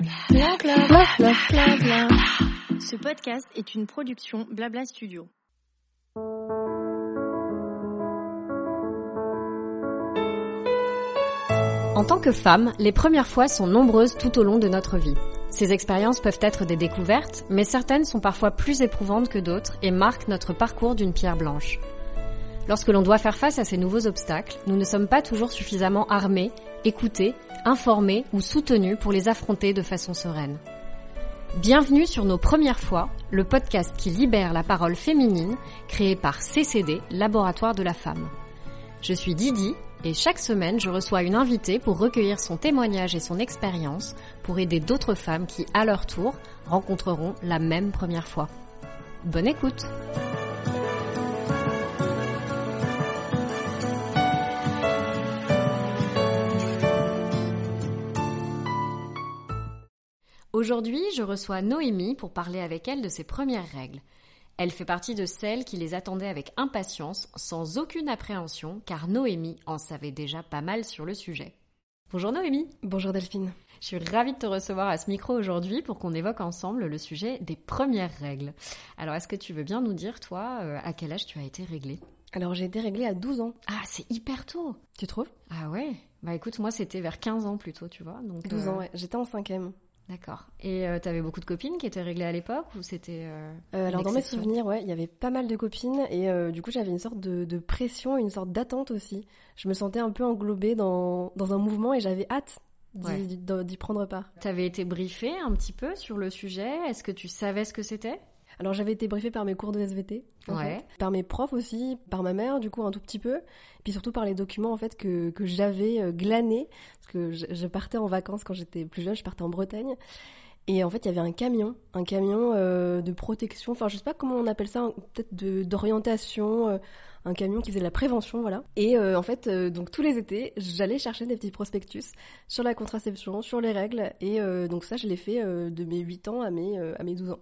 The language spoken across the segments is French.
Bla. Ce podcast est une production Blabla Studio. En tant que femme, les premières fois sont nombreuses tout au long de notre vie. Ces expériences peuvent être des découvertes, mais certaines sont parfois plus éprouvantes que d'autres et marquent notre parcours d'une pierre blanche. Lorsque l'on doit faire face à ces nouveaux obstacles, nous ne sommes pas toujours suffisamment armés, écoutés, informés ou soutenus pour les affronter de façon sereine. Bienvenue sur Nos Premières Fois, le podcast qui libère la parole féminine, créé par CCD, Laboratoire de la Femme. Je suis Didi et chaque semaine je reçois une invitée pour recueillir son témoignage et son expérience pour aider d'autres femmes qui, à leur tour, rencontreront la même première fois. Bonne écoute! Aujourd'hui, je reçois Noémie pour parler avec elle de ses premières règles. Elle fait partie de celles qui les attendaient avec impatience, sans aucune appréhension, car Noémie en savait déjà pas mal sur le sujet. Bonjour Noémie. Bonjour Delphine. Je suis ravie de te recevoir à ce micro aujourd'hui pour qu'on évoque ensemble le sujet des premières règles. Alors, est-ce que tu veux bien nous dire, toi, euh, à quel âge tu as été réglée? Alors, j'ai été réglée à 12 ans. Ah, c'est hyper tôt Tu trouves? Ah ouais? Bah écoute, moi c'était vers 15 ans plutôt, tu vois. Donc, 12 euh, ans, ouais. J'étais en cinquième. D'accord. Et euh, t'avais beaucoup de copines qui étaient réglées à l'époque ou c'était euh, Euh, alors, dans mes souvenirs, ouais, il y avait pas mal de copines et euh, du coup, j'avais une sorte de, de pression, une sorte d'attente aussi. Je me sentais un peu englobée dans, dans un mouvement et j'avais hâte d'y Ouais. d'y- d'y prendre part. T'avais été briefée un petit peu sur le sujet? Est-ce que tu savais ce que c'était? Alors, j'avais été briefée par mes cours de SVT, en Ouais. fait, par mes profs aussi, par ma mère, du coup, un tout petit peu, et puis surtout par les documents en fait que, que j'avais euh, glanés, parce que je, je partais en vacances quand j'étais plus jeune, je partais en Bretagne. Et en fait, il y avait un camion, un camion euh, de protection, enfin je sais pas comment on appelle ça, peut-être d'orientation, euh, un camion qui faisait de la prévention, voilà. Et euh, en fait, donc tous les étés, j'allais chercher des petits prospectus sur la contraception, sur les règles, et donc ça, je l'ai fait de mes 8 ans à mes, à mes 12 ans.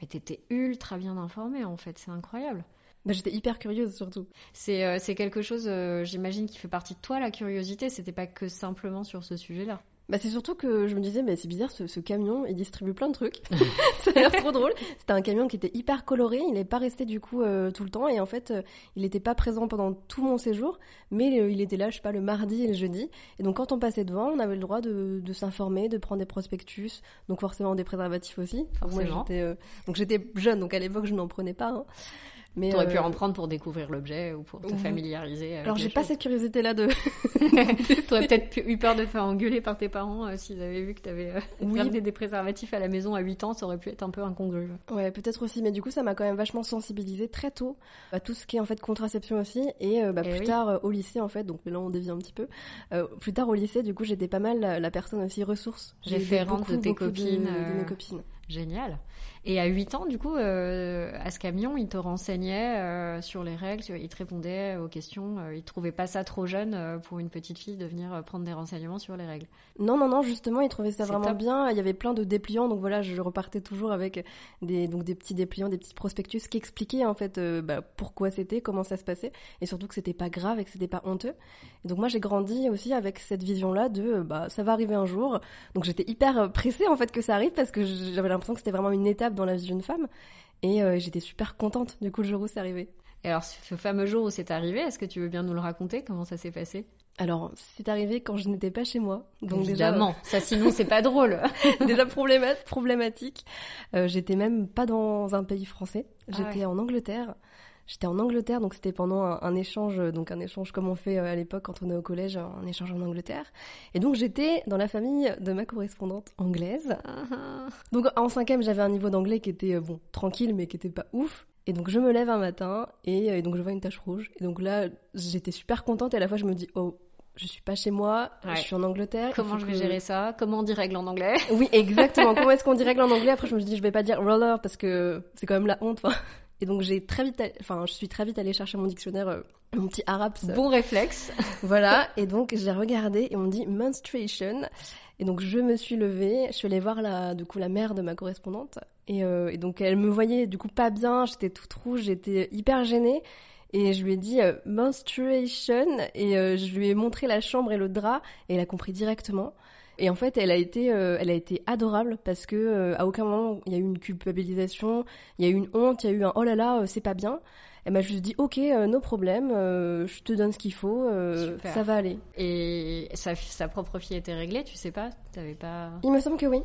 Mais t'étais ultra bien informée en fait, c'est incroyable. Bah, J'étais hyper curieuse surtout. C'est euh, quelque chose, euh, j'imagine, qui fait partie de toi, la curiosité. C'était pas que simplement sur ce sujet-là. Bah c'est surtout que je me disais, bah, c'est bizarre, ce, ce camion, il distribue plein de trucs. ça a l'air trop drôle. C'était un camion qui était hyper coloré, il n'est pas resté du coup euh, tout le temps, et en fait, euh, il n'était pas présent pendant tout mon séjour, mais euh, il était là, je sais pas, le mardi et le jeudi. Et donc quand on passait devant, on avait le droit de, de s'informer, de prendre des prospectus, donc forcément des préservatifs aussi. Moi, Forcément. j'étais, euh, donc j'étais jeune, donc à l'époque je n'en prenais pas. hein. Mais T'aurais euh, pu en prendre pour découvrir l'objet ou pour te familiariser. Avec Alors j'ai pas cette curiosité-là de. T'aurais peut-être eu peur de te faire engueuler par tes parents euh, s'ils avaient vu que t'avais euh, Oui. ramené des préservatifs à la maison à 8 ans, ça aurait pu être un peu incongru. Ouais, peut-être aussi, mais du coup, ça m'a quand même vachement sensibilisée très tôt à tout ce qui est en fait contraception aussi, et euh, bah, Eh plus oui. tard euh, au lycée en fait, donc là on dévie un petit peu. Euh, plus tard au lycée, du coup, j'étais pas mal la, la personne aussi ressource. J'ai Référente beaucoup, de tes beaucoup copines, de, de mes copines. Génial. Et à 8 ans, du coup, euh, à ce camion, il te renseignait euh, sur les règles, il te répondait aux questions. euh, il trouvait pas ça trop jeune euh, pour une petite fille de venir euh, prendre des renseignements sur les règles. Non, non, non, justement, ils trouvaient ça vraiment top. bien. Il y avait plein de dépliants, donc voilà, je repartais toujours avec des, donc des petits dépliants, des petits prospectus qui expliquaient en fait euh, bah, pourquoi c'était, comment ça se passait, et surtout que c'était pas grave et que c'était pas honteux. Et donc moi, j'ai grandi aussi avec cette vision-là de euh, bah ça va arriver un jour. Donc j'étais hyper euh, pressée en fait que ça arrive parce que j'avais l'impression que c'était vraiment une étape dans la vie d'une femme, et euh, j'étais super contente du coup le jour où c'est arrivé. Et alors, ce fameux jour où c'est arrivé, est-ce que tu veux bien nous le raconter Comment ça s'est passé? Alors c'est arrivé quand je n'étais pas chez moi, donc déjà Évidemment, ça sinon c'est pas drôle. déjà probléma- problématique. Euh, j'étais même pas dans un pays français. Ah J'étais ouais. en Angleterre. J'étais en Angleterre, donc c'était pendant un, un échange, euh, donc un échange comme on fait euh, à l'époque quand on est au collège, un échange en Angleterre. Et donc j'étais dans la famille de ma correspondante anglaise. Donc en cinquième, j'avais un niveau d'anglais qui était euh, bon tranquille, mais qui était pas ouf. Et donc je me lève un matin et, et donc je vois une tache rouge. Et donc là, j'étais super contente et à la fois je me dis oh, je suis pas chez moi, Ouais. je suis en Angleterre. Comment je vais que- gérer ça? Comment on dit règle en anglais? Oui, exactement. Comment est-ce qu'on dit règle en anglais? Après, je me dit, je vais pas dire roller parce que c'est quand même la honte. enfin. Et donc, j'ai très vite, enfin, je suis très vite allée chercher mon dictionnaire, euh, mon petit arabe. ça. Bon réflexe. Voilà. Et donc, j'ai regardé et on dit menstruation. Et donc, je me suis levée. Je suis allée voir la, du coup, la mère de ma correspondante. Et, euh, et donc, elle me voyait du coup pas bien. J'étais toute rouge. J'étais hyper gênée. Et je lui ai dit euh, menstruation et je lui ai montré la chambre et le drap et elle a compris directement. Et en fait, elle a été, euh, elle a été adorable parce que euh, à aucun moment il y a eu une culpabilisation, il y a eu une honte, il y a eu un oh là là, euh, c'est pas bien. Elle m'a juste dit ok, euh, no problème, euh, je te donne ce qu'il faut, ça va aller. Et sa, sa propre fille était réglée, tu sais pas? T'avais pas. Il me semble que oui.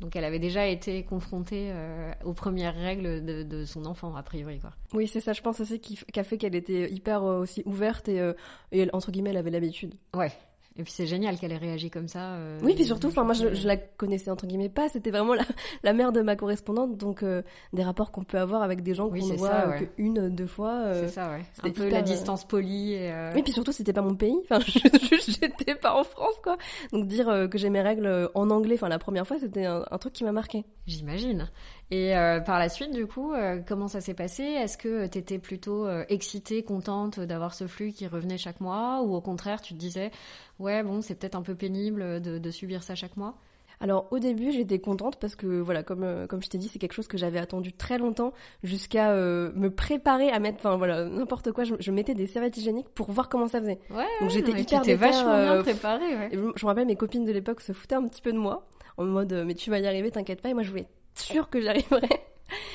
Donc elle avait déjà été confrontée euh, aux premières règles de, de son enfant, a priori, quoi. Oui, c'est ça, je pense aussi qui, qui a fait qu'elle était hyper euh, aussi ouverte et, euh, et elle, entre guillemets, elle avait l'habitude. Ouais. Et puis c'est génial qu'elle ait réagi comme ça. euh, Oui, puis surtout, enfin, moi, je, trouve je la connaissais entre guillemets pas. C'était vraiment la, la mère de ma correspondante, donc euh, des rapports qu'on peut avoir avec des gens Oui, qu'on voit ça, euh, ouais. que une, deux fois. euh. C'est ça, ouais. c'était Un peu hyper, la euh, distance polie. Et, euh, Oui, puis surtout, c'était pas mon pays. Enfin, j'étais pas en France, quoi. Donc dire euh, que j'ai mes règles euh, en anglais, enfin la première fois, c'était un, un truc qui m'a marqué. J'imagine. Et euh, par la suite, du coup, euh, comment ça s'est passé? Est-ce que tu étais plutôt euh, excitée, contente d'avoir ce flux qui revenait chaque mois? Ou au contraire, tu te disais, ouais, bon, c'est peut-être un peu pénible de, de subir ça chaque mois? Alors au début, j'étais contente parce que voilà, comme euh, comme je t'ai dit, c'est quelque chose que j'avais attendu très longtemps jusqu'à euh, me préparer à mettre, enfin voilà, n'importe quoi. Je, je mettais des serviettes hygiéniques pour voir comment ça faisait. Ouais, Donc j'étais non, mais hyper tu vachement euh, bien préparée, ouais. Je me rappelle, mes copines de l'époque se foutaient un petit peu de moi, en mode euh, mais tu vas y arriver, t'inquiète pas. Et moi, je voulais sûre que j'y arriverais.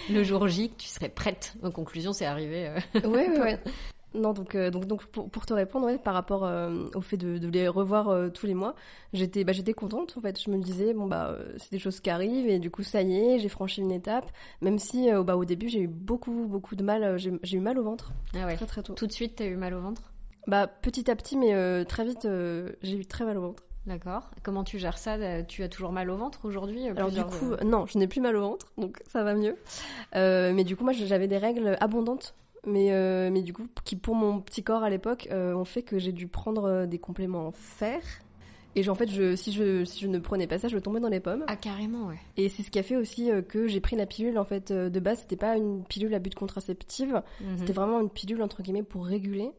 Le jour J, que tu serais prête. En conclusion, c'est arrivé. euh, ouais, ouais. Non, donc, euh, donc, donc pour, pour te répondre, ouais, par rapport euh, au fait de, de les revoir euh, tous les mois, j'étais bah, j'étais contente en fait. Je me disais, bon, bah, c'est des choses qui arrivent et du coup, ça y est, j'ai franchi une étape. Même si bah, au début, j'ai eu beaucoup, beaucoup de mal, j'ai eu mal au ventre Ah ouais. très très tôt. Tout de suite, t'as eu mal au ventre? Bah, petit à petit, mais très vite, j'ai eu très mal au ventre. D'accord. Comment tu gères ça? Euh, Tu as toujours mal au ventre aujourd'hui Alors du coup, euh, non, je n'ai plus mal au ventre, donc ça va mieux. Euh, mais du coup, moi, j'avais des règles abondantes. Mais, euh, mais du coup, qui pour mon petit corps à l'époque, euh, ont fait que j'ai dû prendre euh, des compléments en fer. Et en fait, je, si, je, si je ne prenais pas ça, je tombais dans les pommes. Ah, carrément, ouais. Et c'est ce qui a fait aussi euh, que j'ai pris la pilule. En fait, euh, de base, c'était pas une pilule à but contraceptive. Mhm. C'était vraiment une pilule, entre guillemets, pour réguler.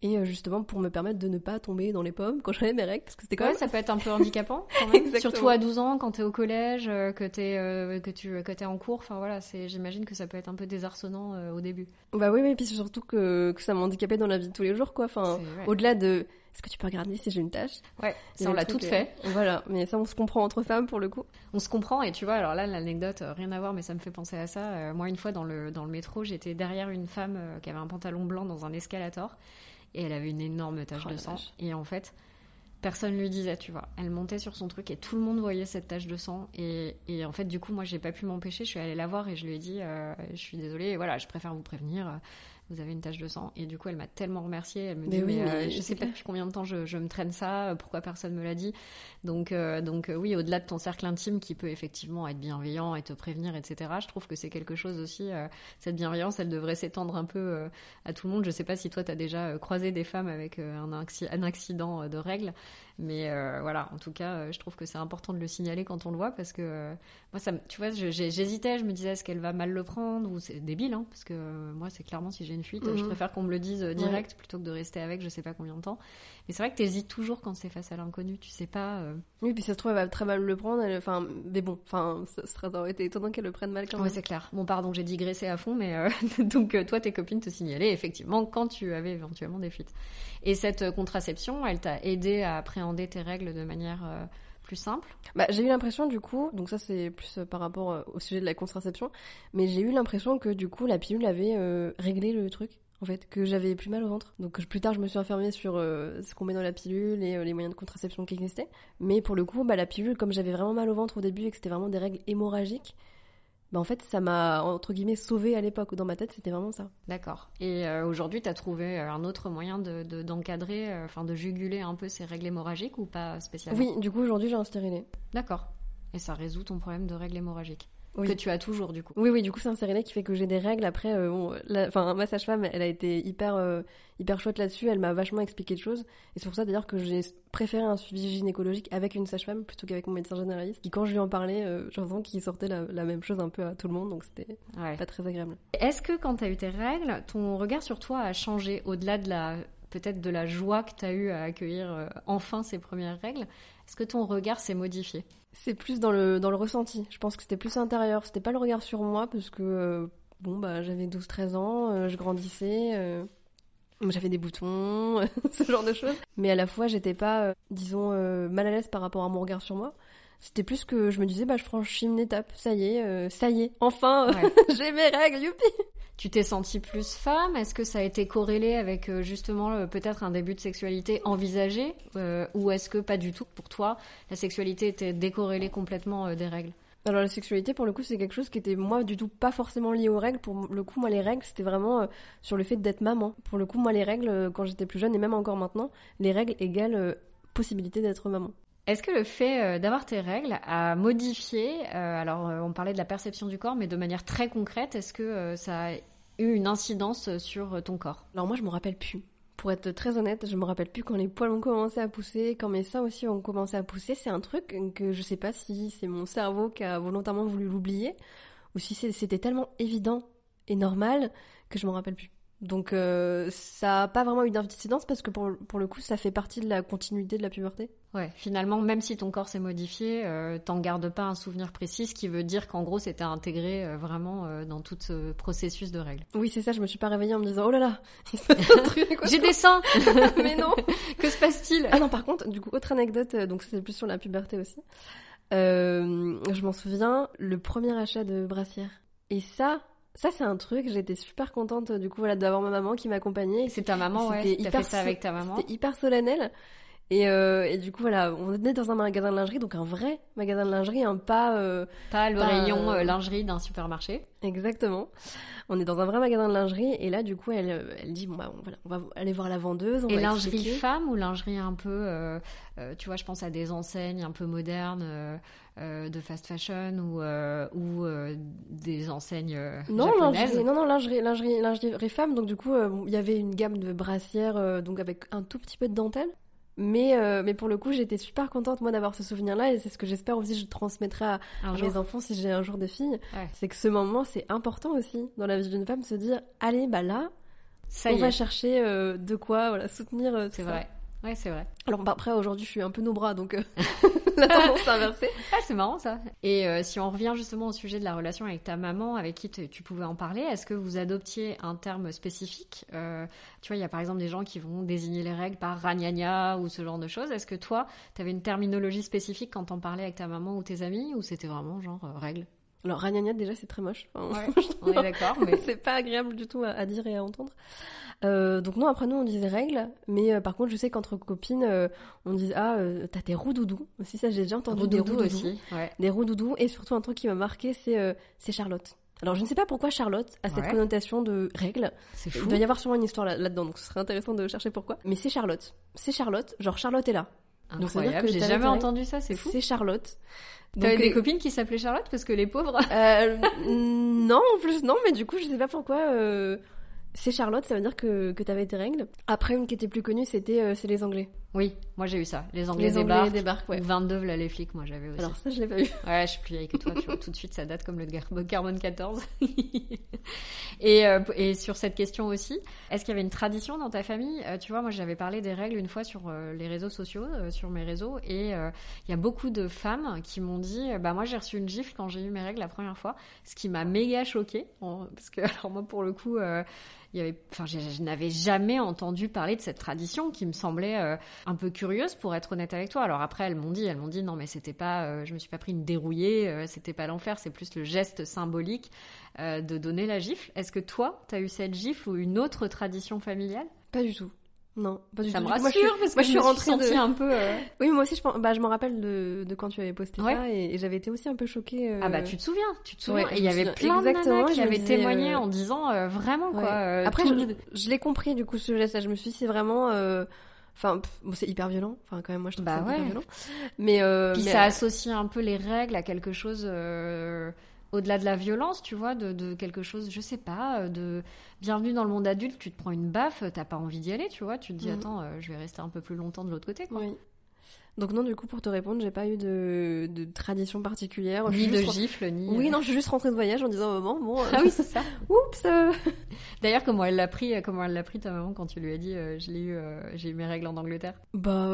Et euh, justement, pour me permettre de ne pas tomber dans les pommes quand j'avais mes règles. Parce que c'était quand Ouais, même ça peut être un peu handicapant quand même. Surtout à 12 ans, quand t'es au collège, euh, que t'es euh, que tu que t'es en cours. Enfin voilà, c'est j'imagine que ça peut être un peu désarçonnant euh, au début. Bah oui, oui, puis c'est surtout que, que ça m'a handicapé dans la vie de tous les jours, quoi. Enfin, au-delà de est-ce que tu peux regarder si j'ai une tâche? Ouais, ça on l'a toutes fait. Voilà, mais ça on se comprend entre femmes pour le coup. On se comprend et tu vois, alors là l'anecdote rien à voir mais ça me fait penser à ça. Euh, moi une fois dans le dans le métro, j'étais derrière une femme qui avait un pantalon blanc dans un escalator et elle avait une énorme tache Oh de sang vache. et en fait personne lui disait, tu vois. Elle montait sur son truc et tout le monde voyait cette tache de sang et, et en fait du coup moi j'ai pas pu m'empêcher, je suis allée la voir et je lui ai dit euh, je suis désolée, voilà, je préfère vous prévenir. Vous avez une tache de sang. Et du coup elle m'a tellement remerciée. Elle me Mais dit oui, mais, mais euh, je sais pas depuis combien de temps je, je me traîne ça euh, pourquoi personne me l'a dit. Donc euh, donc euh, oui au-delà de ton cercle intime qui peut effectivement être bienveillant et te prévenir etc je trouve que c'est quelque chose aussi euh, cette bienveillance elle devrait s'étendre un peu à tout le monde. Je sais pas si toi tu as déjà croisé des femmes avec un, un accident de règles mais euh, voilà en tout cas euh, je trouve que c'est important de le signaler quand on le voit parce que euh, moi ça tu vois j'hésitais je me disais est-ce qu'elle va mal le prendre ou c'est débile hein, parce que euh, moi c'est clairement si j'ai une fuite je Mhm. préfère qu'on me le dise direct plutôt que de rester avec je sais pas combien de temps mais c'est vrai que t'hésites toujours quand c'est face à l'inconnu tu sais pas Oui, puis ça se trouve, elle va très mal le prendre. elle- Enfin, mais bon, enfin, ça serait aurait été étonnant qu'elle le prenne mal quand Ouais, même. c'est clair. Bon, pardon, j'ai digressé à fond, mais donc toi, tes copines te signalaient effectivement quand tu avais éventuellement des fuites. Et cette contraception, elle t'a aidé à appréhender tes règles de manière euh, plus simple? Bah, j'ai eu l'impression du coup, donc ça c'est plus euh, par rapport euh, au sujet de la contraception, mais j'ai eu l'impression que du coup la pilule avait réglé le truc. En fait, que j'avais plus mal au ventre. Donc plus tard, je me suis informée sur ce qu'on met dans la pilule et les moyens de contraception qui existaient. Mais pour le coup, bah, la pilule, comme j'avais vraiment mal au ventre au début et que c'était vraiment des règles hémorragiques, bah, en fait, ça m'a, entre guillemets, sauvée à l'époque. Dans ma tête, c'était vraiment ça. D'accord. Et euh, aujourd'hui, t'as trouvé euh, un autre moyen de de- d'encadrer, euh, enfin de juguler un peu ces règles hémorragiques ou pas spécialement? Oui, du coup, aujourd'hui, j'ai un stérilet. D'accord. Et ça résout ton problème de règles hémorragiques? Oui. que tu as toujours du coup. Oui, oui, du coup, c'est un stérilet qui fait que j'ai des règles. Après, euh, bon, enfin, ma sage-femme, elle a été hyper, euh, hyper chouette là-dessus. Elle m'a vachement expliqué de choses. Et c'est pour ça, d'ailleurs, que j'ai préféré un suivi gynécologique avec une sage-femme plutôt qu'avec mon médecin généraliste. Qui, quand je lui en parlais, euh, j'ai l'impression qu'il sortait la, la même chose un peu à tout le monde. Donc, c'était Ouais. pas très agréable. Est-ce que quand tu as eu tes règles, ton regard sur toi a changé au-delà de la peut-être de la joie que tu as eu à accueillir euh, enfin ces premières règles? Est-ce que ton regard s'est modifié? C'est plus dans le, dans le ressenti. Je pense que c'était plus intérieur. C'était pas le regard sur moi parce que, euh, bon, bah, j'avais 12-13 ans, euh, je grandissais. euh, J'avais des boutons, ce genre de choses. Mais à la fois, j'étais pas, disons, mal à l'aise par rapport à mon regard sur moi. C'était plus que je me disais, bah, je franchis une étape. Ça y est, euh, ça y est. Enfin, Ouais. j'ai mes règles, youpi! Tu t'es sentie plus femme? Est-ce que ça a été corrélé avec euh, justement peut-être un début de sexualité envisagé Euh, Ou est-ce que pas du tout pour toi la sexualité était décorrélée complètement des règles? Alors la sexualité, pour le coup, c'est quelque chose qui était moi du tout pas forcément lié aux règles. Pour le coup, moi les règles, c'était vraiment euh, sur le fait d'être maman. Pour le coup, moi les règles, euh, quand j'étais plus jeune et même encore maintenant, les règles égale euh, possibilité d'être maman. Est-ce que le fait euh, d'avoir tes règles a modifié, euh, alors euh, on parlait de la perception du corps, mais de manière très concrète, est-ce que ça a eu une incidence sur ton corps? Alors moi, je me rappelle plus. Pour être très honnête, je me rappelle plus quand les poils ont commencé à pousser, quand mes seins aussi ont commencé à pousser. C'est un truc que je sais pas si c'est mon cerveau qui a volontairement voulu l'oublier, ou si c'était tellement évident et normal que je m'en rappelle plus. Donc ça a pas vraiment eu d'incidence parce que pour le coup, ça fait partie de la continuité de la puberté. Ouais, finalement, même si ton corps s'est modifié, euh, t'en gardes pas un souvenir précis, ce qui veut dire qu'en gros, c'était intégré euh, vraiment euh, dans tout ce processus de règles. Oui, c'est ça, je me suis pas réveillée en me disant oh là là, il se passe un truc. J'ai des seins Mais non Que se passe-t-il? Ah non, par contre, du coup, autre anecdote, euh, donc c'est plus sur la puberté aussi. Je m'en souviens, le premier achat de brassière. Et ça, ça c'est un truc, j'étais super contente du coup voilà d'avoir ma maman qui m'accompagnait. C'est ta maman, ouais. C'était hyper fait ça avec ta maman. C'était hyper solennel. Et, euh, et du coup voilà, on était dans un magasin de lingerie, donc un vrai magasin de lingerie, un pas euh, Pas le Pas, rayon euh, lingerie d'un supermarché. exactement. On est dans un vrai magasin de lingerie et là du coup elle, elle dit bon bah on, voilà, on va aller voir la vendeuse. On Et va lingerie expliquer. femme ou lingerie un peu, tu vois, je pense à des enseignes un peu modernes de fast fashion ou, ou des enseignes Non, japonaises. lingerie, non, non, lingerie, lingerie, lingerie femme. Donc du coup, il y avait une gamme de brassières, donc avec un tout petit peu de dentelle. Mais, euh, mais pour le coup, j'étais super contente moi d'avoir ce souvenir-là et c'est ce que j'espère aussi que je transmettrai à, mes enfants si j'ai un jour des filles. Ouais. C'est que ce moment, c'est important aussi dans la vie d'une femme, se dire allez, bah là, Ça on y va est, chercher euh, de quoi, voilà, soutenir. euh, tout c'est ça. vrai. Ouais, c'est vrai. Alors bah, après, aujourd'hui, je suis un peu nos bras, donc euh, la tendance est inversée. Ah, c'est marrant ça. Et euh, si on revient justement au sujet de la relation avec ta maman, avec qui te- tu pouvais en parler, est-ce que vous adoptiez un terme spécifique? Euh, Tu vois, il y a par exemple des gens qui vont désigner les règles par ragnagna ou ce genre de choses. Est-ce que toi, tu avais une terminologie spécifique quand t'en parlais avec ta maman ou tes amis, ou c'était vraiment genre règles? Alors ragnagna déjà, c'est très moche. Enfin, On est d'accord, mais c'est pas agréable du tout à, à dire et à entendre. Euh, donc non, après nous on disait règles, mais euh, par contre je sais qu'entre copines euh, on disait ah t'as tes roux doudous. Aussi ça j'ai déjà entendu des doudous. aussi. Ouais. Des roux doudous et surtout un truc qui m'a marqué c'est c'est Charlotte. Alors je ne sais pas pourquoi Charlotte a cette Ouais. connotation de règle. C'est Il fou. doit y avoir sûrement une histoire là- là-dedans, donc ce serait intéressant de chercher pourquoi. Mais c'est Charlotte. C'est Charlotte, genre Charlotte est là. Incroyable. J'ai jamais entendu ça. C'est fou. C'est Charlotte. T'avais des euh, copines qui s'appelaient Charlotte parce que les pauvres. Euh, non, en plus, non, mais du coup, je sais pas pourquoi. euh, c'est Charlotte, ça veut dire que, que t'avais tes règles. Après, une qui était plus connue, c'était euh, c'est les Anglais. Oui, moi j'ai eu ça. Les Anglais Les débarquent. Anglais débarquent, ouais. Ou 22 v'là les flics, moi j'avais aussi. Alors ça, je l'ai pas eu. Ouais, je suis plus vieille que toi, tu vois, tout de suite ça date comme le carbone 14. et, euh, et sur cette question aussi, est-ce qu'il y avait une tradition dans ta famille? Euh, Tu vois, moi j'avais parlé des règles une fois sur euh, les réseaux sociaux, euh, sur mes réseaux, et il y a beaucoup de femmes qui m'ont dit, bah moi j'ai reçu une gifle quand j'ai eu mes règles la première fois, ce qui m'a méga choquée, en- parce que alors moi pour le coup, il y avait, enfin, je, je n'avais jamais entendu parler de cette tradition qui me semblait euh, un peu curieuse pour être honnête avec toi. Alors après, elles m'ont dit, elles m'ont dit non mais c'était pas, euh, je me suis pas pris une dérouillée, euh, c'était pas l'enfer, c'est plus le geste symbolique euh, de donner la gifle. Est-ce que toi, t'as eu cette gifle ou une autre tradition familiale? Pas du tout. Non, pas du Ça tout. me rassure moi, je suis... parce que moi, je, je suis rentrée suis sentie de- un peu. euh, Oui, moi aussi, je, bah, je rappelle de, de quand tu avais posté Ouais. ça et, et j'avais été aussi un peu choquée. euh, Ah bah tu te souviens, tu te souviens. ouais, et il y avait plein de exactement, nanas qui avaient témoigné euh, en disant vraiment ouais. quoi. Après, tout je, je l'ai compris du coup ce geste-là. Je me suis dit, c'est vraiment. Enfin, bon, c'est hyper violent. Enfin, quand même, moi, je trouve Bah ça hyper violent. Mais, euh, Puis mais- ça associe un peu les règles à quelque chose euh, au-delà de la violence, tu vois, de, de quelque chose, je sais pas, euh, de bienvenue dans le monde adulte, tu te prends une baffe, t'as pas envie d'y aller, tu vois, tu te dis Mhm. attends, euh, je vais rester un peu plus longtemps de l'autre côté, quoi. Oui. Donc non, du coup, pour te répondre, j'ai pas eu de, de tradition particulière. Ni de gifle, ni. Oui, euh, non, je suis juste rentrée de voyage en disant maman, bon, euh, Ah oui, c'est ça. oups. euh. D'ailleurs, comment elle l'a pris, euh, comment elle l'a pris ta maman quand tu lui as dit, euh, je l'ai eu, j'ai eu mes règles en Angleterre? Bah,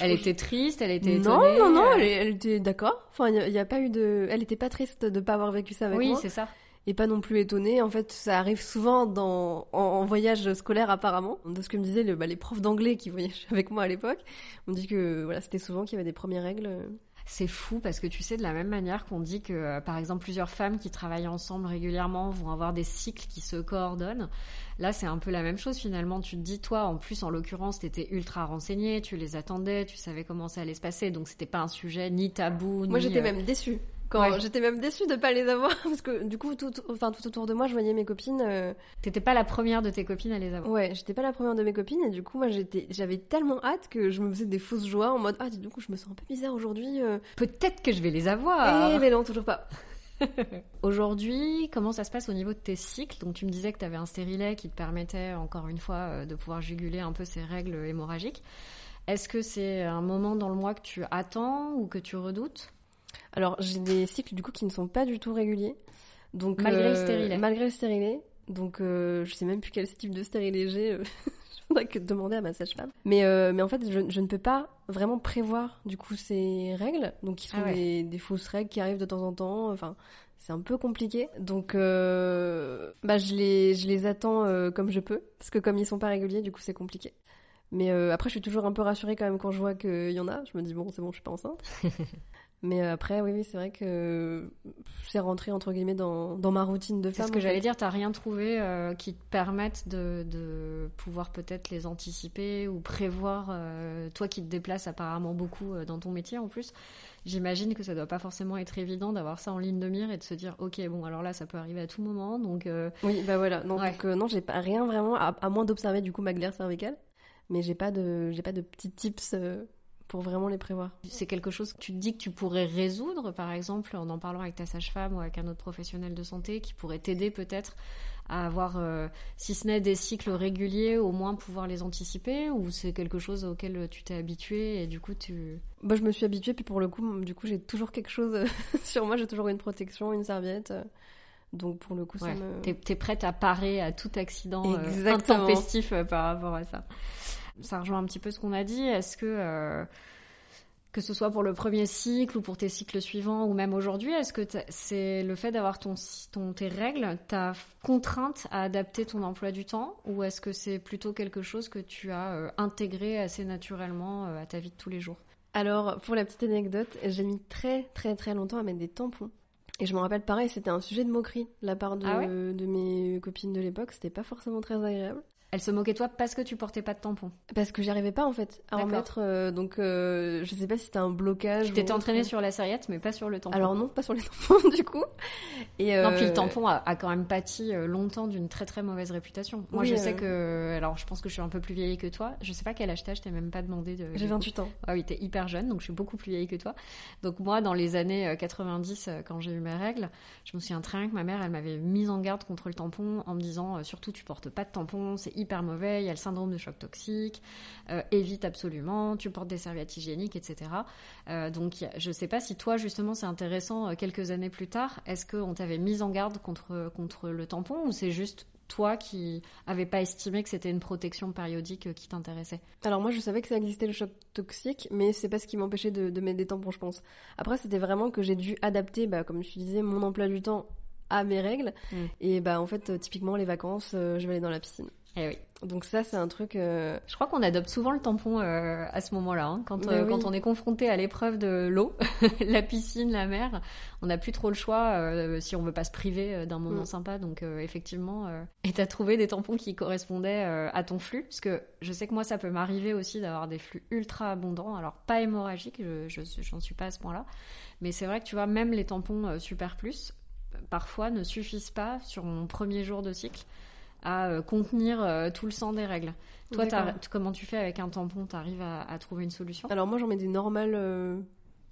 Elle était triste, elle était non, étonnée. non, non, elle, elle était d'accord. Enfin, il y, a- pas eu de, elle était pas triste de pas avoir vécu ça avec Oui, moi. c'est ça. Et pas non plus étonnée. En fait, ça arrive souvent dans, en, voyage scolaire apparemment. De ce que me disaient le, bah, les profs d'anglais qui voyageaient avec moi à l'époque, on dit que voilà, c'était souvent qu'il y avait des premières règles. C'est fou parce que tu sais, de la même manière qu'on dit que, euh, par exemple, plusieurs femmes qui travaillent ensemble régulièrement vont avoir des cycles qui se coordonnent. Là, c'est un peu la même chose finalement. Tu te dis, toi, en plus, en l'occurrence, tu étais ultra renseigné, tu les attendais, tu savais comment ça allait se passer, donc c'était pas un sujet ni tabou. Moi, j'étais euh, même déçue. Quand j'étais même déçue de pas les avoir parce que du coup tout, enfin tout autour de moi je voyais mes copines. Euh, T'étais pas la première de tes copines à les avoir. Ouais, j'étais pas la première de mes copines et du coup moi j'étais, j'avais tellement hâte que je me faisais des fausses joies en mode ah du coup je me sens un peu bizarre aujourd'hui. Euh. Peut-être que je vais les avoir. Eh mais non toujours pas. Aujourd'hui, comment ça se passe au niveau de tes cycles? Donc tu me disais que tu avais un stérilet qui te permettait encore une fois euh, de pouvoir juguler un peu ces règles hémorragiques. Est-ce que c'est un moment dans le mois que tu attends ou que tu redoutes? Alors, j'ai des cycles du coup qui ne sont pas du tout réguliers. Donc, malgré le euh, stérilet. Malgré le stérilet. Donc, euh, je sais même plus quel type de stérilet j'ai. Euh, je faudrait que demander à ma sage-femme. Mais, mais en fait, je, ne peux pas vraiment prévoir du coup ces règles. Donc, qui sont ah des, fausses règles qui arrivent de temps en temps. Enfin, c'est un peu compliqué. Donc, bah, je les, je les attends comme je peux. Parce que comme ils sont pas réguliers, du coup, c'est compliqué. Mais après, je suis toujours un peu rassurée quand même quand je vois qu'il y en a. Je me dis, bon, c'est bon, je suis pas enceinte. Mais euh, après, oui, oui c'est vrai que c'est rentré entre guillemets dans, dans ma routine de femme. C'est ce que j'allais dire, t'as rien trouvé euh, qui te permette de, de pouvoir peut-être les anticiper ou prévoir, euh, toi qui te déplaces apparemment beaucoup dans ton métier en plus. J'imagine que ça doit pas forcément être évident d'avoir ça en ligne de mire et de se dire, ok, bon, alors là, ça peut arriver à tout moment, donc. Oui, bah voilà. Non, donc non, j'ai pas rien vraiment, à, à moins d'observer du coup ma glaire cervicale, mais j'ai pas de, j'ai pas de petits tips pour vraiment les prévoir. C'est quelque chose que tu te dis que tu pourrais résoudre, par exemple, en en parlant avec ta sage-femme ou avec un autre professionnel de santé qui pourrait t'aider peut-être à avoir, euh, si ce n'est des cycles réguliers, au moins pouvoir les anticiper ou c'est quelque chose auquel tu t'es habitué et du coup tu... Bah, je me suis habituée puis pour le coup, du coup j'ai toujours quelque chose sur moi, j'ai toujours une protection, une serviette. Donc pour le coup, ça me... T'es es prête à parer à tout accident euh, intempestif euh, par rapport à ça ça rejoint un petit peu ce qu'on a dit. Est-ce que euh, que ce soit pour le premier cycle ou pour tes cycles suivants ou même aujourd'hui, est-ce que c'est le fait d'avoir ton, ton, tes règles, ta contrainte à adapter ton emploi du temps ou est-ce que c'est plutôt quelque chose que tu as euh, intégré assez naturellement euh, à ta vie de tous les jours? Alors, pour la petite anecdote, j'ai mis très très très longtemps à mettre des tampons. Et je me rappelle pareil, c'était un sujet de moquerie de la part de, ah de mes copines de l'époque, c'était pas forcément très agréable. Elle se moquait de toi parce que tu portais pas de tampon. Parce que j'arrivais pas en fait à en mettre. Euh, donc euh, je sais pas si c'était un blocage. Tu t'étais entraînée sur la serviette mais pas sur le tampon. Alors non, pas sur les tampons du coup. Et euh... Non puis le tampon a, quand même pâti euh, longtemps d'une très très mauvaise réputation. Moi je sais que alors je pense que je suis un peu plus vieille que toi. Je sais pas quel âge t'as, je t'ai même pas demandé de. J'ai 28 ans. Ah oui, t'es hyper jeune donc je suis beaucoup plus vieille que toi. Donc moi dans les années 90 quand j'ai eu mes règles, je me souviens très bien que ma mère elle m'avait mise en garde contre le tampon en me disant surtout tu portes pas de tampon, c'est hyper mauvais syndrome de choc toxique, euh, évite absolument, tu portes des serviettes hygiéniques, etc. Euh, donc je ne sais pas si toi justement c'est intéressant euh, quelques années plus tard, est-ce qu'on t'avait mis en garde contre, contre le tampon ou c'est juste toi qui n'avais pas estimé que c'était une protection périodique qui t'intéressait? Alors moi je savais que ça existait le choc toxique, mais c'est pas ce qui m'empêchais de, mettre des tampons je pense. Après c'était vraiment que j'ai dû adapter, bah, comme je disais, mon emploi du temps à mes règles. Mm. Et bah en fait typiquement les vacances, je vais aller dans la piscine. Eh oui. Donc ça, c'est un truc. Euh, Je crois qu'on adopte souvent le tampon euh, à ce moment-là, hein. quand euh, quand on est confronté à l'épreuve de l'eau, la piscine, la mer, on n'a plus trop le choix si on veut pas se priver d'un moment mm. sympa. Donc effectivement, et t'as trouvé des tampons qui correspondaient à ton flux, parce que je sais que moi ça peut m'arriver aussi d'avoir des flux ultra abondants, alors pas hémorragiques, je j'en suis pas à ce point-là, mais c'est vrai que tu vois même les tampons super plus parfois ne suffisent pas sur mon premier jour de cycle à euh, contenir euh, tout le sang des règles. Toi, comment tu fais avec un tampon? T'arrives à, à trouver une solution? Alors moi, j'en mets des normales, euh,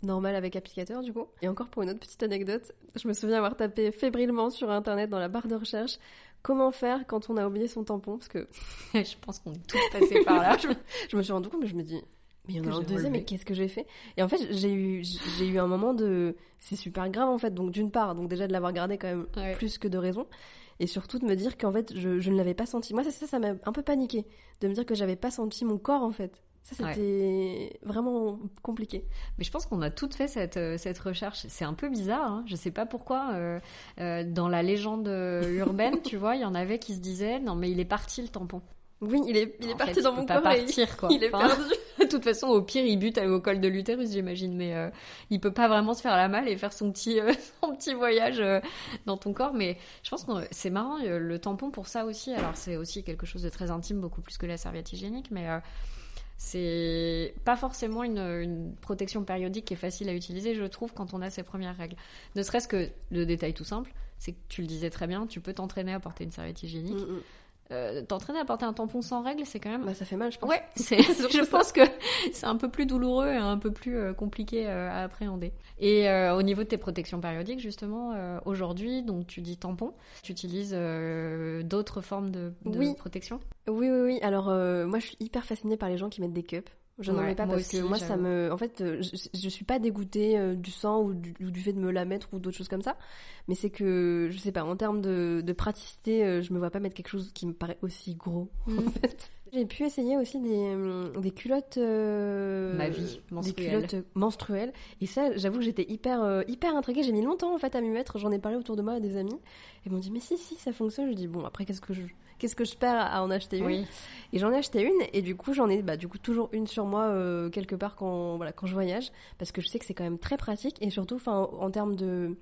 normales avec applicateur du coup. Et encore pour une autre petite anecdote, je me souviens avoir tapé fébrilement sur internet dans la barre de recherche comment faire quand on a oublié son tampon parce que je pense qu'on est tous passés par là. je, me suis rendu compte, mais je me dis mais il y en a un deuxième, mais qu'est-ce que j'ai fait? Et en fait, j'ai eu, j'ai eu un moment de, c'est super grave en fait. Donc d'une part, donc déjà de l'avoir gardé quand même plus que de raison et surtout de me dire qu'en fait je, je ne l'avais pas senti. Moi ça ça m'a un peu paniqué de me dire que j'avais pas senti mon corps en fait Ça, c'était vraiment compliqué. Mais je pense qu'on a toutes fait cette, euh, cette recherche. C'est un peu bizarre, hein. je sais pas pourquoi. Euh, euh, dans la légende urbaine, tu vois, il y en avait qui se disaient non, mais il est parti le tampon. Oui, il est, il est parti dans il mon peut pas corps. et partir, quoi. Il est Enfin, perdu. De toute façon, au pire, il bute au col de l'utérus, j'imagine, mais euh, il peut pas vraiment se faire la malle et faire son petit, euh, son petit voyage euh, dans ton corps. Mais je pense que c'est marrant, euh, le tampon pour ça aussi. Alors, c'est aussi quelque chose de très intime, beaucoup plus que la serviette hygiénique, mais euh, c'est pas forcément une, une protection périodique qui est facile à utiliser, je trouve, quand on a ses premières règles. Ne serait-ce que le détail tout simple, c'est que tu le disais très bien, tu peux t'entraîner à porter une serviette hygiénique. Mm, mm. Euh, t'entraîner à porter un tampon sans règles, c'est quand même Bah, ça fait mal, je pense. Ouais, je pense que c'est un peu plus douloureux et un peu plus euh, compliqué euh, à appréhender. Et euh, au niveau de tes protections périodiques, justement, aujourd'hui, donc tu dis tampon, tu utilises d'autres formes de, de Oui. protection? Oui, oui, oui. Alors, moi, je suis hyper fascinée par les gens qui mettent des cups. Je n'en Ouais, mets pas parce aussi, que moi, ça me. En fait, euh, je, je suis pas dégoûtée euh, du sang ou du, ou du fait de me la mettre ou d'autres choses comme ça. Mais c'est que, je sais pas, en termes de, de praticité, euh, je me vois pas mettre quelque chose qui me paraît aussi gros, en Mhm. fait. J'ai pu essayer aussi des, hum, des culottes. euh, Ma vie Des culottes euh, menstruelles. Et ça, j'avoue que j'étais hyper, euh, hyper intriguée. J'ai mis longtemps, en fait, à m'y mettre. J'en ai parlé autour de moi à des amis. Et ils m'ont dit, mais si, si, ça fonctionne. Je dis, bon, après, qu'est-ce que je. Qu'est-ce que je perds à en acheter une? Et j'en ai acheté une et du coup j'en ai bah, du coup toujours une sur moi euh, quelque part quand voilà quand je voyage parce que je sais que c'est quand même très pratique et surtout enfin en termes de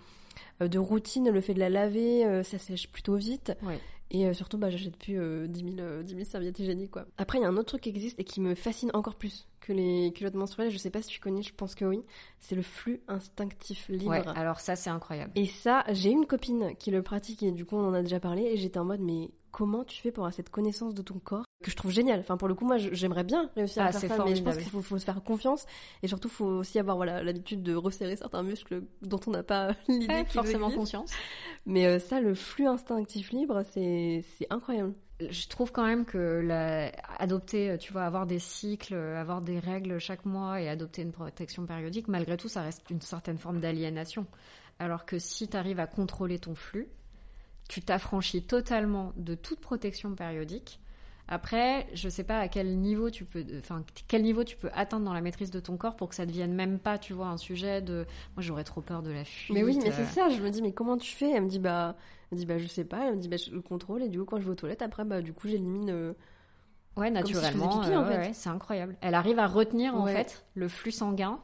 de routine le fait de la laver euh, ça sèche plutôt vite Ouais. Et euh, surtout bah j'achète plus euh, 10 000 euh, 10 000 serviettes hygiéniques quoi. Après il y a un autre truc qui existe et qui me fascine encore plus que les culottes menstruelles je sais pas si tu connais je pense que oui c'est le flux instinctif libre. ouais. Alors ça, c'est incroyable. Et ça, j'ai une copine qui le pratique et du coup on en a déjà parlé et j'étais en mode mais comment tu fais pour avoir cette connaissance de ton corps que je trouve génial. Enfin pour le coup moi j'aimerais bien réussir Ah, à faire c'est ça mais je pense formidable. qu'il faut, faut se faire confiance et surtout faut aussi avoir voilà l'habitude de resserrer certains muscles dont on n'a pas l'idée Ouais, qu'ils forcément conscience. Mais euh, ça le flux instinctif libre c'est c'est incroyable. je trouve quand même que la... adopter, tu vois, avoir des cycles, avoir des règles chaque mois et adopter une protection périodique, malgré tout, ça reste une certaine forme d'aliénation. Alors que si tu arrives à contrôler ton flux, tu t'affranchis totalement de toute protection périodique. Après, je sais pas à quel niveau tu peux, enfin, quel niveau tu peux atteindre dans la maîtrise de ton corps pour que ça devienne même pas, tu vois, un sujet de. Moi, j'aurais trop peur de la fuite. Mais oui mais euh, c'est ça je me dis mais comment tu fais? Elle me dit bah elle me dit bah je sais pas elle me dit bah je le contrôle et du coup quand je vais aux toilettes après bah du coup j'élimine euh, Ouais, naturellement. euh, en ouais, fait. ouais, c'est incroyable. Elle arrive à retenir en fait le flux sanguin.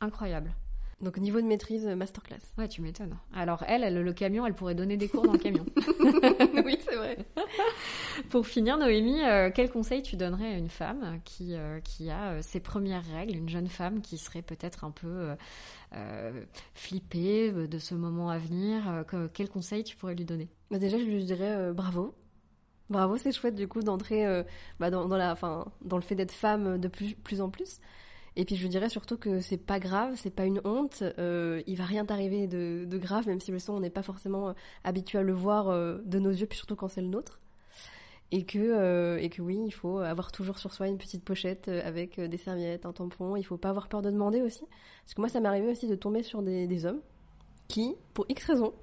Incroyable. donc niveau de maîtrise euh, masterclass. Ouais, tu m'étonnes. Alors elle, elle, le camion, elle pourrait donner des cours dans le camion. oui c'est vrai. Pour finir, Noémie, euh, quel conseil tu donnerais à une femme qui, euh, qui a euh, ses premières règles, une jeune femme qui serait peut-être un peu euh, flippée de ce moment à venir que- Quel conseil tu pourrais lui donner? Bah déjà, je lui dirais euh, bravo. Bravo, c'est chouette du coup d'entrer euh, bah, dans, dans la, enfin, dans le fait d'être femme de plus, plus en plus. Et puis je dirais surtout que c'est pas grave, c'est pas une honte. euh, il va rien t'arriver de, grave, même si le son on n'est pas forcément euh, habitué à le voir euh, de nos yeux, puis surtout quand c'est le nôtre. Et que, et que oui, il faut avoir toujours sur soi une petite pochette avec des serviettes, un tampon. Il faut pas avoir peur de demander aussi. Parce que moi, ça m'est arrivé aussi de tomber sur des, des hommes qui, pour X raisons,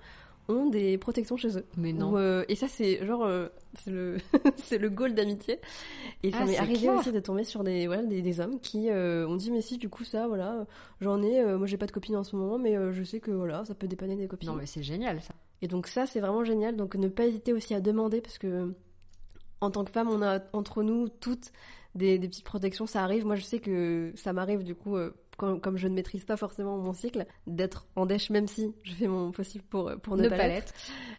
ont des protections chez eux. Mais non. Euh, et ça, c'est genre, euh, c'est le, c'est le goal d'amitié. Et ça Ah, m'est arrivé clair. aussi de tomber sur des, voilà, des, des hommes qui euh, ont dit, mais si, du coup, ça, voilà, j'en ai, moi j'ai pas de copine en ce moment, mais je sais que voilà, ça peut dépanner des copines. Non, mais c'est génial ça. Et donc ça, c'est vraiment génial. Donc ne pas hésiter aussi à demander, parce que en tant que femme, on a entre nous toutes des, des petites protections. Ça arrive. Moi, je sais que ça m'arrive du coup, comme je ne maîtrise pas forcément mon cycle, d'être en dèche, même si je fais mon possible pour, euh, pour ne, Ne pas pas l'être.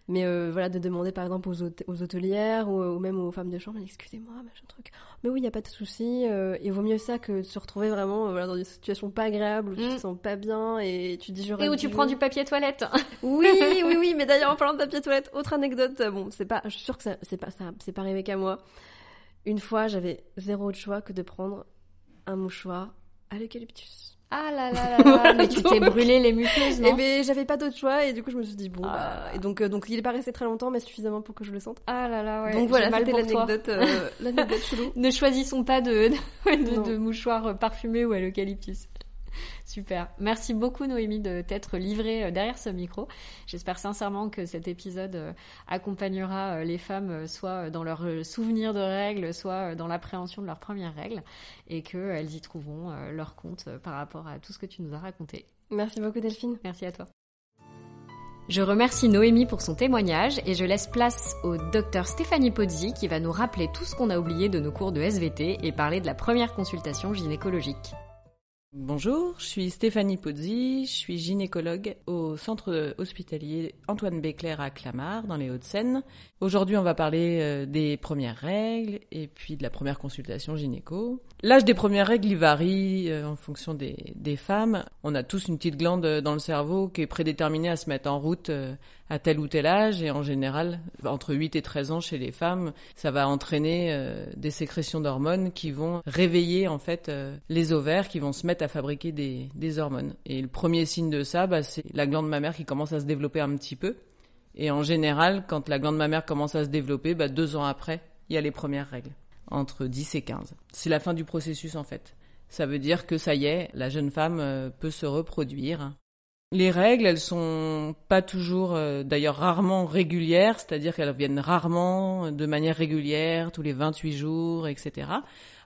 Mais euh, voilà, de demander par exemple aux, hôte- aux hôtelières ou, ou même aux femmes de chambre, excusez-moi, machin truc. Mais oui, il n'y a pas de souci. euh, il vaut mieux ça que de se retrouver vraiment euh, voilà, dans une situation pas agréable où tu Mm. te sens pas bien et tu dis j'aurais Et où tu prends du papier toilette. oui, oui, oui, mais d'ailleurs en parlant de papier toilette, autre anecdote, bon, c'est pas, je suis sûre que c'est pas, c'est pas arrivé qu'à moi. Une fois, j'avais zéro autre choix que de prendre un mouchoir à l'eucalyptus. Ah là là là là, mais tu t'es brûlé les muqueuses, non ben, j'avais pas d'autre choix et du coup, je me suis dit bon, Ah. bah, et donc, euh, donc il est pas resté très longtemps, mais suffisamment pour que je le sente. Ah là là, ouais. donc voilà, c'était l'anecdote, euh, l'anecdote chelou. Ne choisissons pas de, de, Non. de mouchoirs parfumés ou à l'eucalyptus. Super. Merci beaucoup Noémie de t'être livrée euh, derrière ce micro. J'espère sincèrement que cet épisode euh, accompagnera euh, les femmes soit dans leur souvenir de règles, soit dans l'appréhension de leurs premières règles et qu'elles y trouveront leur compte par rapport à tout ce que tu nous as raconté. Merci beaucoup Delphine. Merci à toi. Je remercie Noémie pour son témoignage et je laisse place au docteur Stéphanie Pozzi qui va nous rappeler tout ce qu'on a oublié de nos cours de SVT et parler de la première consultation gynécologique. Bonjour, je suis Stéphanie Pozzi, je suis gynécologue au centre hospitalier Antoine Béclair à Clamart dans les Hauts-de-Seine. Aujourd'hui, on va parler euh, des premières règles et puis de la première consultation gynéco. L'âge des premières règles, il varie euh, en fonction des, des, femmes. On a tous une petite glande dans le cerveau qui est prédéterminée à se mettre en route euh, à tel ou tel âge et en général, entre 8 et 13 ans chez les femmes, ça va entraîner des sécrétions d'hormones qui vont réveiller en fait les ovaires qui vont se mettre à fabriquer des, des hormones. Et le premier signe de ça, bah, c'est la glande mammaire qui commence à se développer un petit peu. Et en général, quand la glande mammaire commence à se développer, bah, deux ans après, il y a les premières règles, entre 10 et 15. C'est la fin du processus en fait. Ça veut dire que ça y est, la jeune femme euh, peut se reproduire. Les règles, elles sont pas toujours, euh, d'ailleurs rarement régulières, c'est-à-dire qu'elles viennent rarement de manière régulière, tous les 28 jours, etc.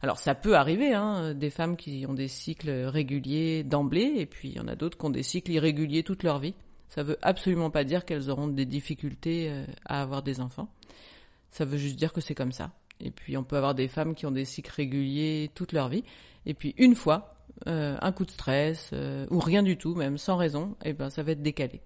Alors ça peut arriver, hein, des femmes qui ont des cycles réguliers d'emblée, et puis il y en a d'autres qui ont des cycles irréguliers toute leur vie. Ça veut absolument pas dire qu'elles auront des difficultés euh, à avoir des enfants. Ça veut juste dire que c'est comme ça. Et puis on peut avoir des femmes qui ont des cycles réguliers toute leur vie. Et puis une fois, euh, un coup de stress euh, ou rien du tout, même sans raison, et eh ben ça va être décalé.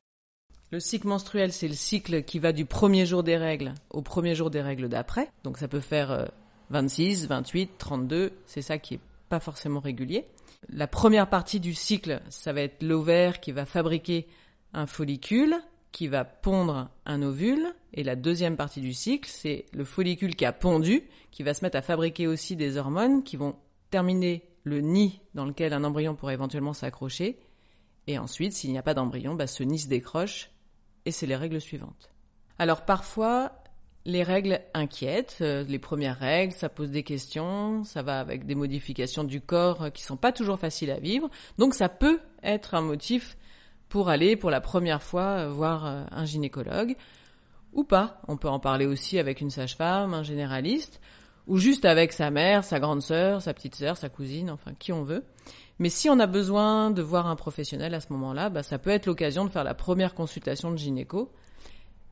Le cycle menstruel, c'est le cycle qui va du premier jour des règles au premier jour des règles d'après. Donc ça peut faire 26, 28, 32. C'est ça qui est pas forcément régulier. La première partie du cycle, ça va être l'ovaire qui va fabriquer un follicule qui va pondre un ovule. Et la deuxième partie du cycle, c'est le follicule qui a pondu, qui va se mettre à fabriquer aussi des hormones qui vont terminer le nid dans lequel un embryon pourrait éventuellement s'accrocher. Et ensuite, s'il n'y a pas d'embryon, bah, ce nid se décroche et c'est les règles suivantes. Alors parfois, les règles inquiètent, euh, les premières règles, ça pose des questions, ça va avec des modifications du corps qui sont pas toujours faciles à vivre, donc ça peut être un motif pour aller pour la première fois euh, voir euh, un gynécologue ou pas. On peut en parler aussi avec une sage-femme, un généraliste, ou juste avec sa mère, sa grande sœur, sa petite sœur, sa cousine, enfin qui on veut. Mais si on a besoin de voir un professionnel à ce moment-là, bah, ça peut être l'occasion de faire la première consultation de gynéco.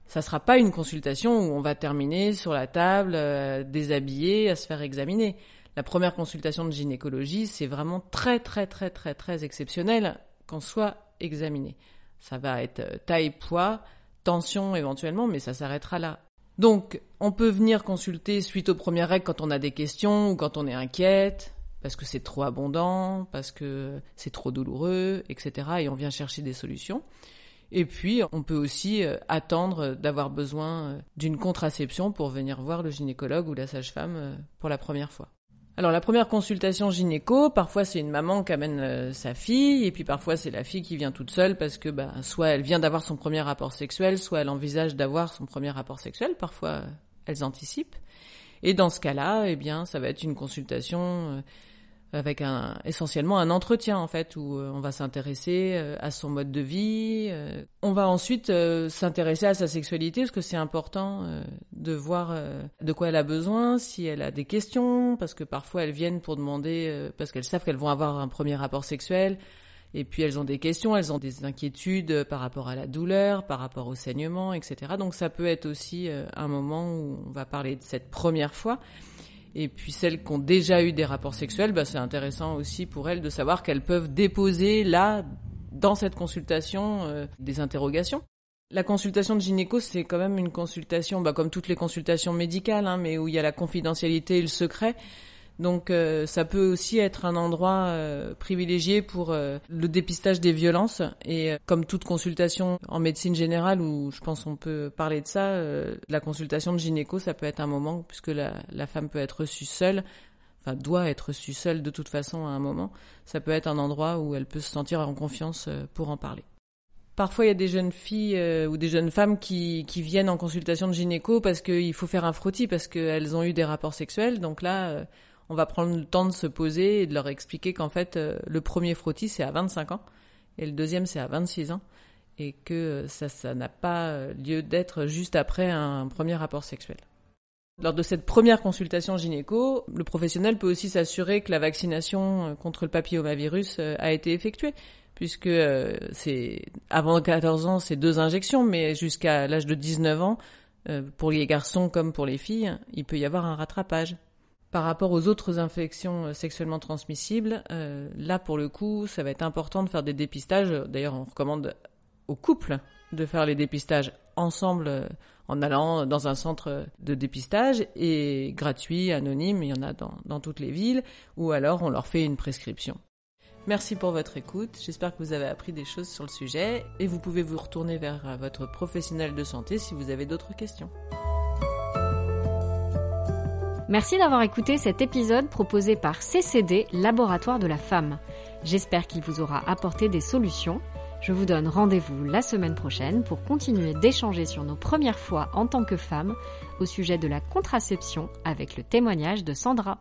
Ça sera pas une consultation où on va terminer sur la table, euh, déshabillé, à se faire examiner. La première consultation de gynécologie, c'est vraiment très très très très très exceptionnel qu'on soit examiner. Ça va être euh, taille, poids, tension éventuellement, mais ça s'arrêtera là. Donc, on peut venir consulter suite aux premières règles quand on a des questions ou quand on est inquiète, parce que c'est trop abondant, parce que c'est trop douloureux, etc. Et on vient chercher des solutions. Et puis, on peut aussi euh, attendre d'avoir besoin euh, d'une contraception pour venir voir le gynécologue ou la sage-femme pour la première fois. Alors la première consultation gynéco, parfois c'est une maman qui amène euh, sa fille, et puis parfois c'est la fille qui vient toute seule parce que bah, soit elle vient d'avoir son premier rapport sexuel, soit elle envisage d'avoir son premier rapport sexuel, parfois elles anticipent. Et dans ce cas-là, eh bien, ça va être une consultation euh, avec un essentiellement un entretien en fait où euh, on va s'intéresser euh, à son mode de vie. Euh, on va ensuite s'intéresser à sa sexualité parce que c'est important de voir de quoi elle a besoin, si elle a des questions parce que parfois elles viennent pour demander parce qu'elles savent qu'elles vont avoir un premier rapport sexuel et puis elles ont des questions, elles ont des inquiétudes par rapport à la douleur, par rapport au saignement, etc. Donc ça peut être aussi un moment où on va parler de cette première fois. Et puis celles qui ont déjà eu des rapports sexuels, bah, c'est intéressant aussi pour elles de savoir qu'elles peuvent déposer là, dans cette consultation, euh, des interrogations. La consultation de gynéco, c'est quand même une consultation, bah, comme toutes les consultations médicales, hein, mais où il y a la confidentialité et le secret. Donc euh, ça peut aussi être un endroit euh, privilégié pour euh, le dépistage des violences et comme toute consultation en médecine générale où je pense on peut parler de ça, la consultation de gynéco ça peut être un moment puisque la, la femme peut être reçue seule, enfin doit être reçue seule de toute façon à un moment, ça peut être un endroit où elle peut se sentir en confiance pour en parler. Parfois, il y a des jeunes filles ou des jeunes femmes qui, qui viennent en consultation de gynéco parce qu'il faut faire un frottis parce qu'elles ont eu des rapports sexuels. Donc là, on va prendre le temps de se poser et de leur expliquer qu'en fait, euh, le premier frottis, c'est à 25 ans et le deuxième, c'est à 26 ans et que ça, ça n'a pas lieu d'être juste après un premier rapport sexuel. Lors de cette première consultation gynéco, le professionnel peut aussi s'assurer que la vaccination contre le papillomavirus a été effectuée, puisque c'est avant 14 ans, c'est deux injections, mais jusqu'à l'âge de 19 ans, pour les garçons comme pour les filles, il peut y avoir un rattrapage. Par rapport aux autres infections euh, sexuellement transmissibles, euh, là pour le coup, ça va être important de faire des dépistages. D'ailleurs, on recommande aux couples de faire les dépistages ensemble euh, en allant dans un centre de dépistage et gratuit, anonyme, il y en a dans, dans toutes les villes, ou alors on leur fait une prescription. Merci pour votre écoute, j'espère que vous avez appris des choses sur le sujet et vous pouvez vous retourner vers votre professionnel de santé si vous avez d'autres questions. Merci d'avoir écouté cet épisode proposé par CCD, Laboratoire de la femme. J'espère qu'il vous aura apporté des solutions. Je vous donne rendez-vous la semaine prochaine pour continuer d'échanger sur nos premières fois en tant que femme au sujet de la contraception avec le témoignage de Sandra.